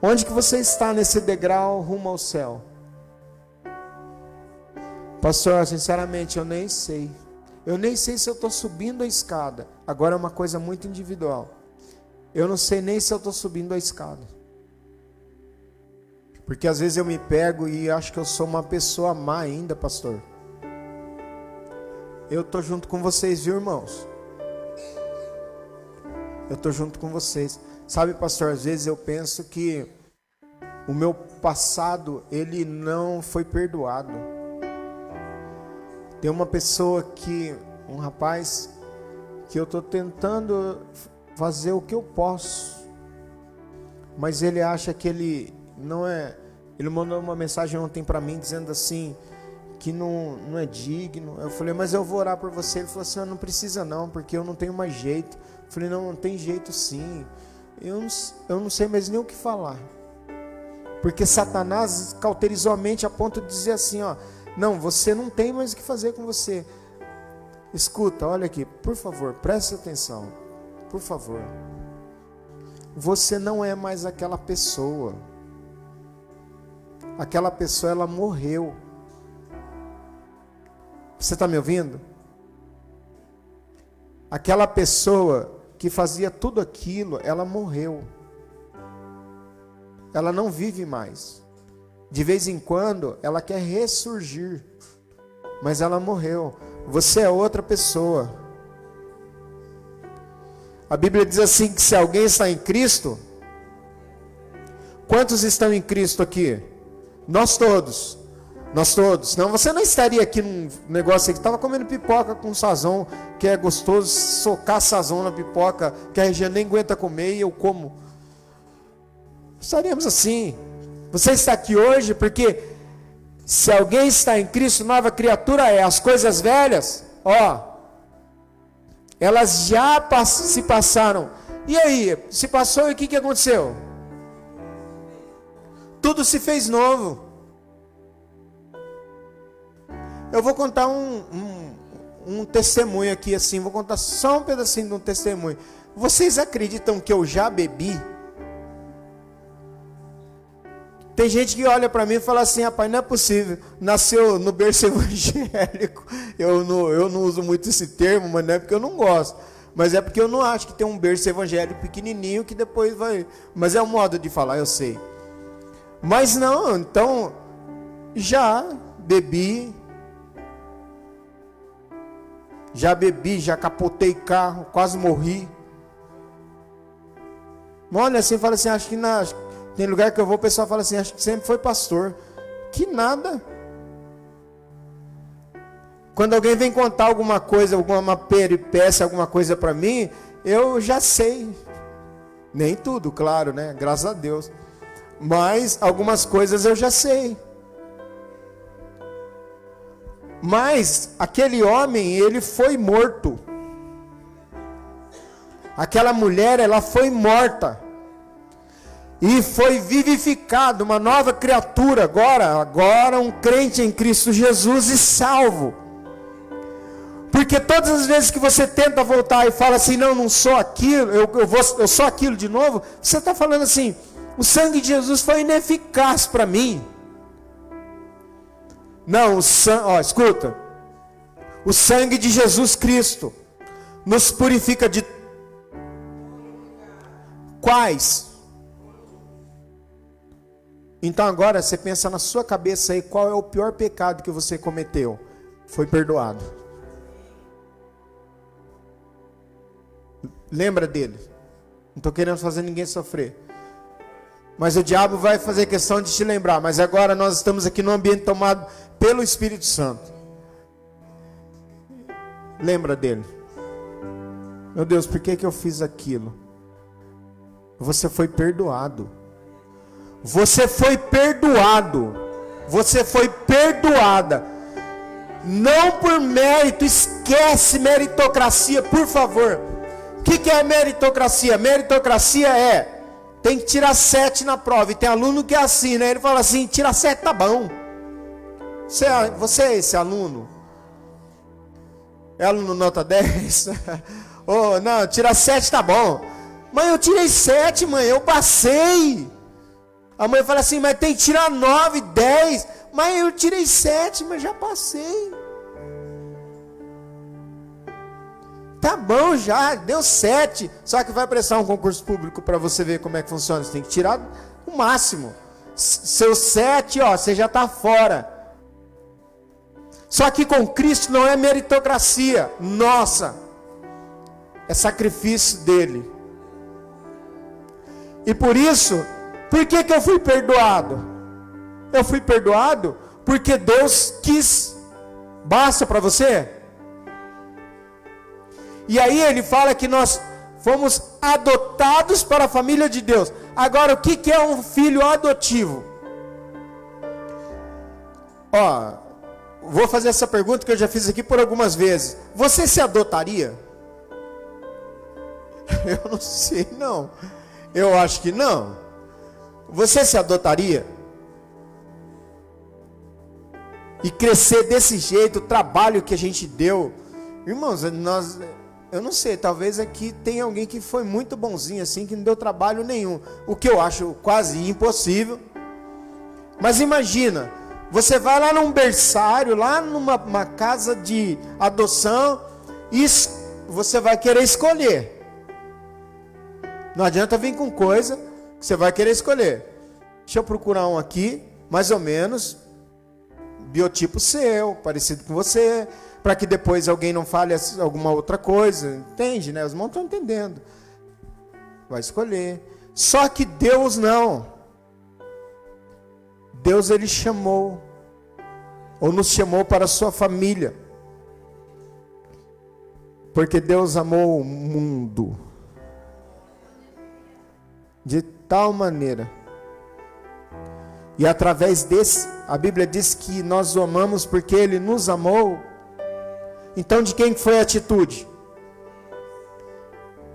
Onde que você está nesse degrau rumo ao céu? Pastor, sinceramente, eu nem sei. Eu nem sei se eu estou subindo a escada. Agora é uma coisa muito individual. Eu não sei nem se eu estou subindo a escada. Porque às vezes eu me pego e acho que eu sou uma pessoa má ainda, pastor. Eu estou junto com vocês, viu, irmãos? Eu estou junto com vocês. Sabe, pastor, às vezes eu penso que o meu passado, ele não foi perdoado. Tem uma pessoa que, um rapaz, que eu estou tentando fazer o que eu posso, mas ele acha que ele não é. Ele mandou uma mensagem ontem para mim dizendo assim que não, não é digno. Eu falei, mas eu vou orar por você. Ele falou assim, ah, não precisa não, porque eu não tenho mais jeito. Eu falei, não, não tem jeito sim. Eu não, eu não sei mais nem o que falar. Porque Satanás cauterizou a mente a ponto de dizer assim, ó, não, você não tem mais o que fazer com você. Escuta, olha aqui, por favor, preste atenção. Por favor. Você não é mais aquela pessoa aquela pessoa ela morreu. Você está me ouvindo? Aquela pessoa que fazia tudo aquilo, ela morreu. Ela não vive mais. De vez em quando, ela quer ressurgir, mas ela morreu. Você é outra pessoa. A Bíblia diz assim: que se alguém está em Cristo, quantos estão em Cristo aqui? Nós todos. Nós todos. Não, você não estaria aqui num negócio que estava comendo pipoca com sazão, que é gostoso, socar sazão na pipoca, que a região nem aguenta comer e eu como. Estaríamos assim. Você está aqui hoje porque se alguém está em Cristo, nova criatura é. As coisas velhas, ó, elas já se passaram. E aí, se passou e o que, que aconteceu? tudo se fez novo. Eu vou contar um, um, um, testemunho aqui, assim, vou contar só um pedacinho de um testemunho. Vocês acreditam que eu já bebi? Tem gente que olha para mim e fala assim, rapaz, não é possível. Nasceu no berço [LAUGHS] evangélico. Eu não, eu não uso muito esse termo, mas não é porque eu não gosto. Mas é porque eu não acho que tem um berço evangélico pequenininho que depois vai. Mas é um modo de falar, eu sei. Mas não, então já bebi, já bebi, já capotei carro, quase morri. Olha assim, fala assim, acho que na, tem lugar que eu vou, o pessoal fala assim, acho que sempre foi pastor. Que nada. Quando alguém vem contar alguma coisa, alguma peripécia, alguma coisa para mim, eu já sei. Nem tudo, claro, né? Graças a Deus mas algumas coisas eu já sei. Mas aquele homem, ele foi morto. Aquela mulher, ela foi morta. E foi vivificado, uma nova criatura agora, agora um crente em Cristo Jesus e salvo. Porque todas as vezes que você tenta voltar e fala assim, não, não sou aquilo, eu, eu, vou, eu sou aquilo de novo, você está falando assim, o sangue de Jesus foi ineficaz para mim. Não, o sangue, ó, escuta. O sangue de Jesus Cristo nos purifica de quais? Então agora você pensa na sua cabeça aí qual é o pior pecado que você cometeu. Foi perdoado. Lembra dele. Não estou querendo fazer ninguém sofrer. Mas o diabo vai fazer questão de te lembrar. Mas agora nós estamos aqui num ambiente tomado pelo Espírito Santo. Lembra dele. Meu Deus, por que, que eu fiz aquilo? Você foi perdoado. Você foi perdoado. Você foi perdoada. Não por mérito, esquece meritocracia, por favor que, que é meritocracia? Meritocracia é tem que tirar sete na prova. E tem aluno que é assim, né? Ele fala assim: tira sete, tá bom. Você, é, você é esse aluno? É aluno nota 10? oh, [LAUGHS] não, tira sete, tá bom. Mãe, eu tirei sete, mãe, eu passei. A mãe fala assim: mas tem que tirar nove, dez. Mãe, eu tirei sete, mas já passei. Tá bom já, deu sete. Só que vai prestar um concurso público para você ver como é que funciona. Você tem que tirar o máximo. Seu sete, ó, você já está fora. Só que com Cristo não é meritocracia nossa, é sacrifício dele. E por isso, por que, que eu fui perdoado? Eu fui perdoado porque Deus quis. Basta para você? E aí ele fala que nós fomos adotados para a família de Deus. Agora, o que, é um filho adotivo? Ó, vou fazer essa pergunta que eu já fiz aqui por algumas vezes. Você se adotaria? [LAUGHS] Eu não sei, não. Eu acho que não. Você se adotaria? E crescer desse jeito, o trabalho que a gente deu. Irmãos, nós eu não sei, talvez aqui tenha alguém que foi muito bonzinho assim, que não deu trabalho nenhum. O que eu acho quase impossível. Mas imagina, você vai lá num berçário, lá numa casa de adoção, e você vai querer escolher. Não adianta vir com coisa você vai querer escolher. Deixa eu procurar um aqui, mais ou menos, biotipo seu, parecido com você, para que depois alguém não fale alguma outra coisa. Entende, né? Os irmãos estão entendendo. Vai escolher. Só que Deus não. Deus ele chamou ou nos chamou para a sua família. Porque Deus amou o mundo de tal maneira. E através desse, a Bíblia diz que nós o amamos porque ele nos amou então de quem foi a atitude?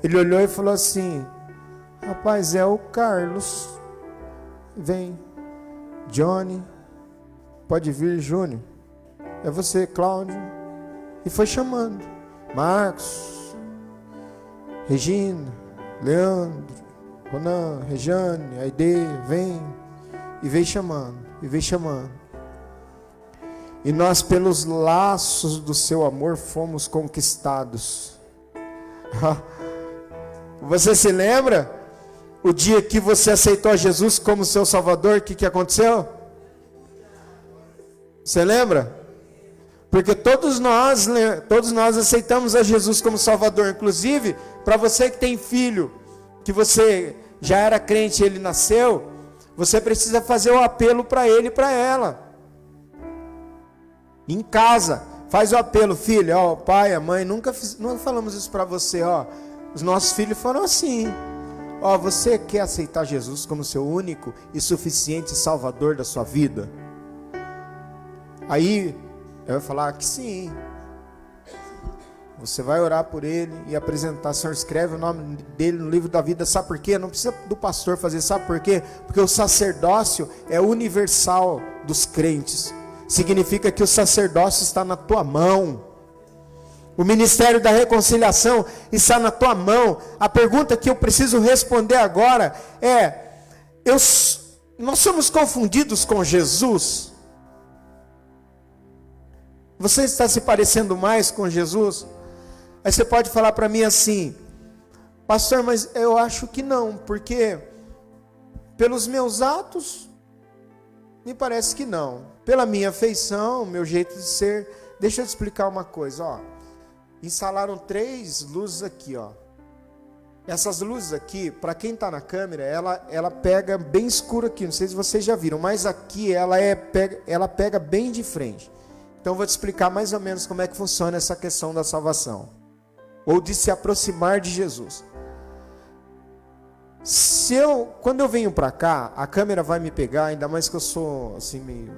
Ele olhou e falou assim: Rapaz, é o Carlos. Vem. Johnny. Pode vir, Júnior. É você, Cláudio. E foi chamando. Marcos. Regina. Leandro. Ronan. Rejane. Aide. Vem. E veio chamando. E veio chamando. E nós, pelos laços do seu amor, fomos conquistados. [LAUGHS] Você se lembra? O dia que você aceitou Jesus como seu Salvador, o que, que aconteceu? Você lembra? Porque todos nós, todos nós aceitamos a Jesus como Salvador. Inclusive, para você que tem filho, que você já era crente e ele nasceu, você precisa fazer o apelo para ele e para ela em casa. Faz o apelo, filho, ó, pai, a mãe, nunca, fiz, nunca falamos isso para você, ó. Os nossos filhos foram assim. Ó, você quer aceitar Jesus como seu único e suficiente Salvador da sua vida? Aí eu vou falar que sim. Você vai orar por ele e apresentar. Senhor, escreve o nome dele no livro da vida. Sabe por quê? Não precisa do pastor fazer. Sabe por quê? Porque o sacerdócio é universal dos crentes significa que o sacerdócio está na tua mão. O ministério da reconciliação está na tua mão. A pergunta que eu preciso responder agora é: eu, nós somos confundidos com Jesus? Você está se parecendo mais com Jesus? Aí você pode falar para mim assim, pastor, mas eu acho que não, porque pelos meus atos, me parece que não. Pela minha feição, meu jeito de ser. Deixa eu te explicar uma coisa, ó. Instalaram três luzes aqui, ó. Essas luzes aqui, para quem está na câmera, ela, ela pega bem escuro aqui. Não sei se vocês já viram, mas aqui ela, é, pega, ela pega bem de frente. Então vou te explicar mais ou menos como é que funciona essa questão da salvação. Ou de se aproximar de Jesus. Se eu, quando eu venho para cá, a câmera vai me pegar, ainda mais que eu sou assim meio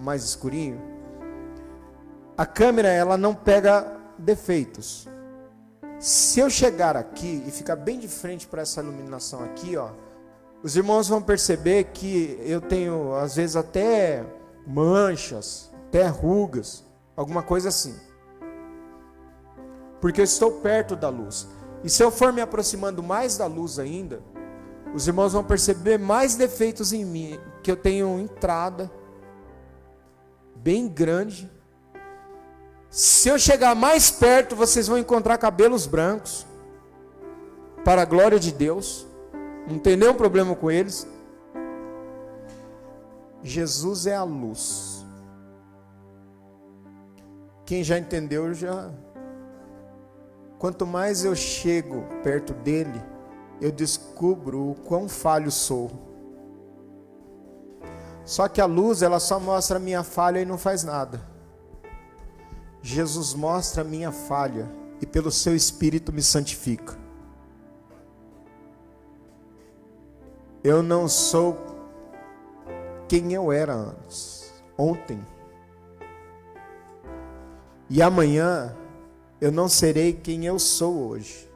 mais escurinho. A câmera ela não pega defeitos. Se eu chegar aqui e ficar bem de frente para essa iluminação aqui, ó, os irmãos vão perceber que eu tenho às vezes até manchas, até rugas, alguma coisa assim. Porque eu estou perto da luz. E se eu for me aproximando mais da luz ainda, os irmãos vão perceber mais defeitos em mim, que eu tenho entrada bem grande se eu chegar mais perto, vocês vão encontrar cabelos brancos. Para a glória de Deus. Não tem nenhum problema com eles. Jesus é a luz. Quem já entendeu já. Quanto mais eu chego perto dele, eu descubro o quão falho sou. Só que a luz, ela só mostra a minha falha e não faz nada. Jesus mostra a minha falha e pelo seu espírito me santifica. Eu não sou quem eu era antes, ontem. E amanhã eu não serei quem eu sou hoje.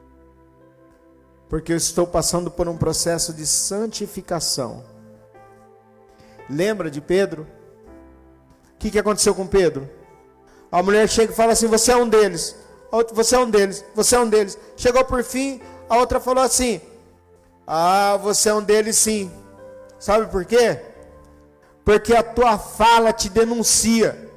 Porque eu estou passando por um processo de santificação. Lembra de Pedro? O que, que aconteceu com Pedro? A mulher chega e fala assim: Você é um deles. Você é um deles. Você é um deles. Chegou por fim, a outra falou assim: Ah, você é um deles sim. Sabe por quê? Porque a tua fala te denuncia.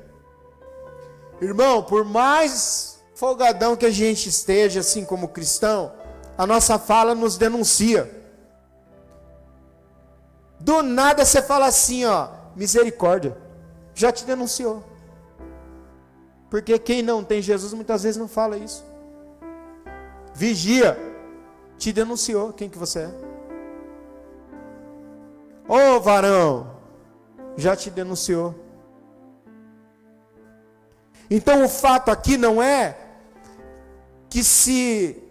Irmão, por mais folgadão que a gente esteja, assim como cristão, a nossa fala nos denuncia. Do nada você fala assim, ó, misericórdia, já te denunciou. Porque quem não tem Jesus muitas vezes não fala isso. Vigia, te denunciou quem que você é. Ô oh, varão, já te denunciou. Então o fato aqui não é que se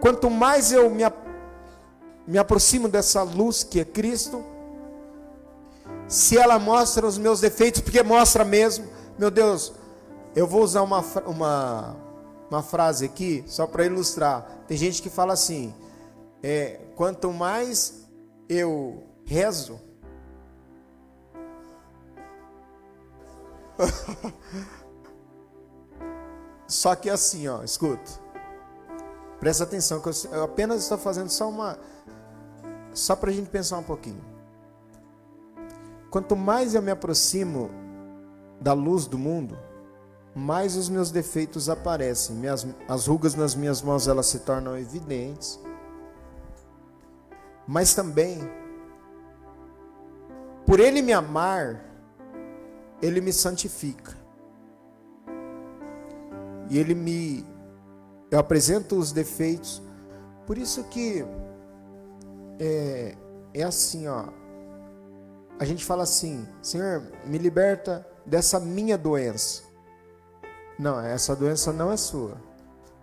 quanto mais eu me, me aproximo dessa luz que é Cristo, se ela mostra os meus defeitos, porque mostra mesmo, meu Deus, eu vou usar uma, uma, uma frase aqui, só para ilustrar. Tem gente que fala assim: é, quanto mais eu rezo, [LAUGHS] só que assim, ó, escuta. Presta atenção que eu, apenas estou fazendo só uma só para a gente pensar um pouquinho. Quanto mais eu me aproximo da luz do mundo, mais os meus defeitos aparecem. Minhas, as rugas nas minhas mãos elas se tornam evidentes. Mas também, por Ele me amar, Ele me santifica. E Ele me. Eu apresento os defeitos. Por isso que é, é assim, ó. A gente fala assim: Senhor, me liberta dessa minha doença. Não, essa doença não é sua.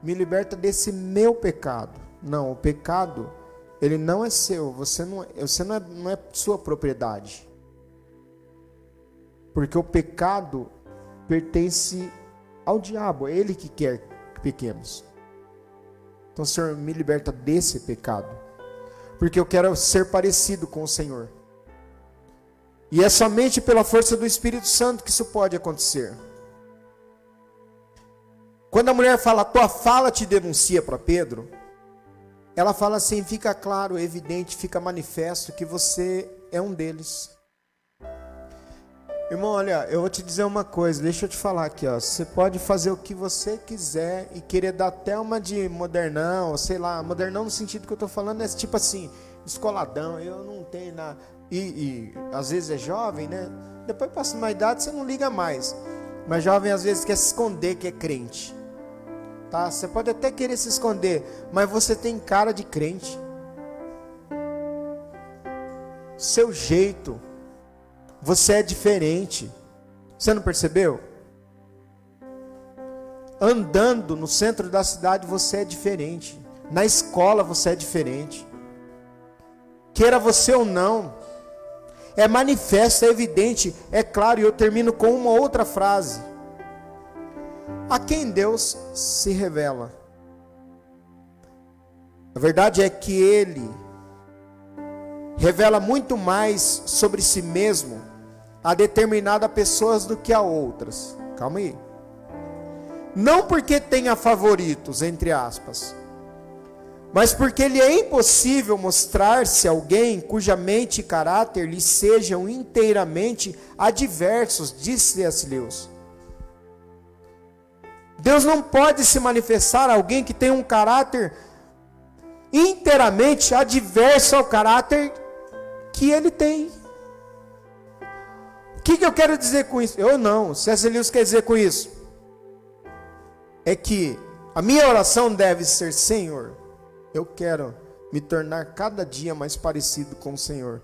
Me liberta desse meu pecado. Não, o pecado, ele não é seu. Você não, você não, é, não é sua propriedade. Porque o pecado pertence ao diabo. É ele que quer que pequemos. Então, Senhor, me liberta desse pecado. Porque eu quero ser parecido com o Senhor. E é somente pela força do Espírito Santo que isso pode acontecer. Quando a mulher fala, tua fala te denuncia para Pedro, ela fala assim: fica claro, evidente, fica manifesto que você é um deles. Irmão, olha, eu vou te dizer uma coisa, deixa eu te falar aqui, ó. Você pode fazer o que você quiser e querer dar até uma de modernão, sei lá, modernão no sentido que eu tô falando é tipo assim, escoladão, eu não tenho nada. E, e às vezes é jovem, né? Depois passa uma idade, você não liga mais. Mas jovem às vezes quer se esconder que é crente. Tá? Você pode até querer se esconder, mas você tem cara de crente. Seu jeito, você é diferente. Você não percebeu? Andando no centro da cidade você é diferente. Na escola você é diferente. Queira você ou não. É manifesto, é evidente, é claro. E eu termino com uma outra frase. A quem Deus se revela? A verdade é que Ele revela muito mais sobre si mesmo a determinadas pessoas do que a outras. Calma aí. Não porque tenha favoritos, entre aspas, mas porque lhe é impossível mostrar-se alguém cuja mente e caráter lhe sejam inteiramente adversos, disse C.S. Lewis. Deus não pode se manifestar a alguém que tem um caráter inteiramente adverso ao caráter que ele tem que, que eu quero dizer com isso? Eu não. C.S. Lewis quer dizer com isso? É que a minha oração deve ser: Senhor, eu quero me tornar cada dia mais parecido com o Senhor.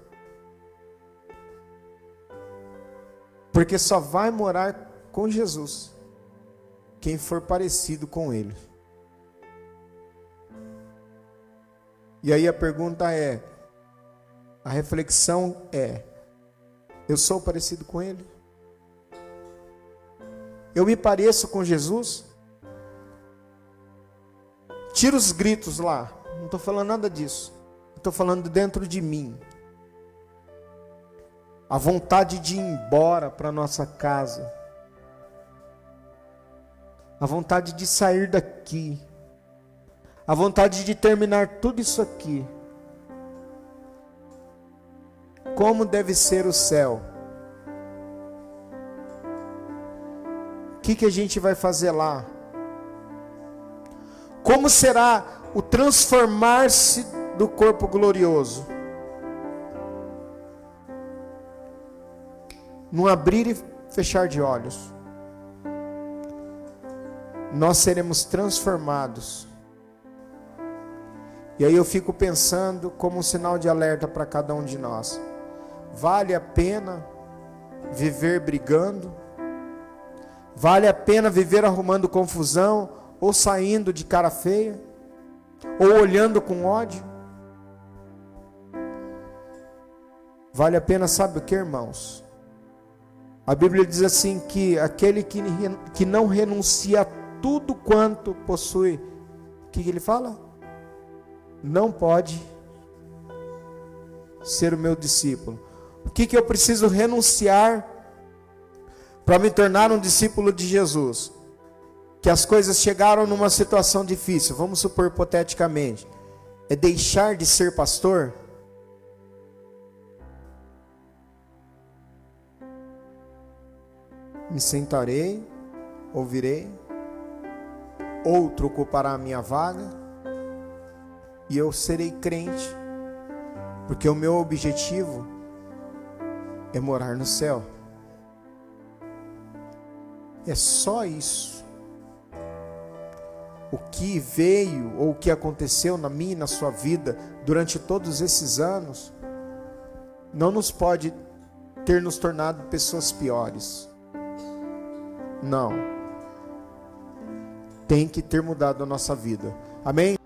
Porque só vai morar com Jesus quem for parecido com Ele. E aí a pergunta é: a reflexão é: eu sou parecido com Ele? Eu me pareço com Jesus? Tira os gritos lá. Não estou falando nada disso. Estou falando dentro de mim. A vontade de ir embora para nossa casa. A vontade de sair daqui. A vontade de terminar tudo isso aqui como deve ser o céu. O que, que a gente vai fazer lá? Como será o transformar-se do corpo glorioso? No abrir e fechar de olhos, nós seremos transformados. E aí eu fico pensando como um sinal de alerta para cada um de nós. Vale a pena viver brigando? Vale a pena viver arrumando confusão ou saindo de cara feia? Ou olhando com ódio? Vale a pena, sabe o que, irmãos? A Bíblia diz assim que aquele que, que não renuncia a tudo quanto possui, o que, que ele fala? Não pode ser o meu discípulo. O que, que eu preciso renunciar para me tornar um discípulo de Jesus? Que as coisas chegaram numa situação difícil, vamos supor hipoteticamente, é deixar de ser pastor? Me sentarei, ouvirei, outro ocupará a minha vaga, e eu serei crente, porque o meu objetivo é morar no céu. É só isso. O que veio ou o que aconteceu na minha e na sua vida durante todos esses anos não nos pode ter nos tornado pessoas piores. Não. Tem que ter mudado a nossa vida. Amém?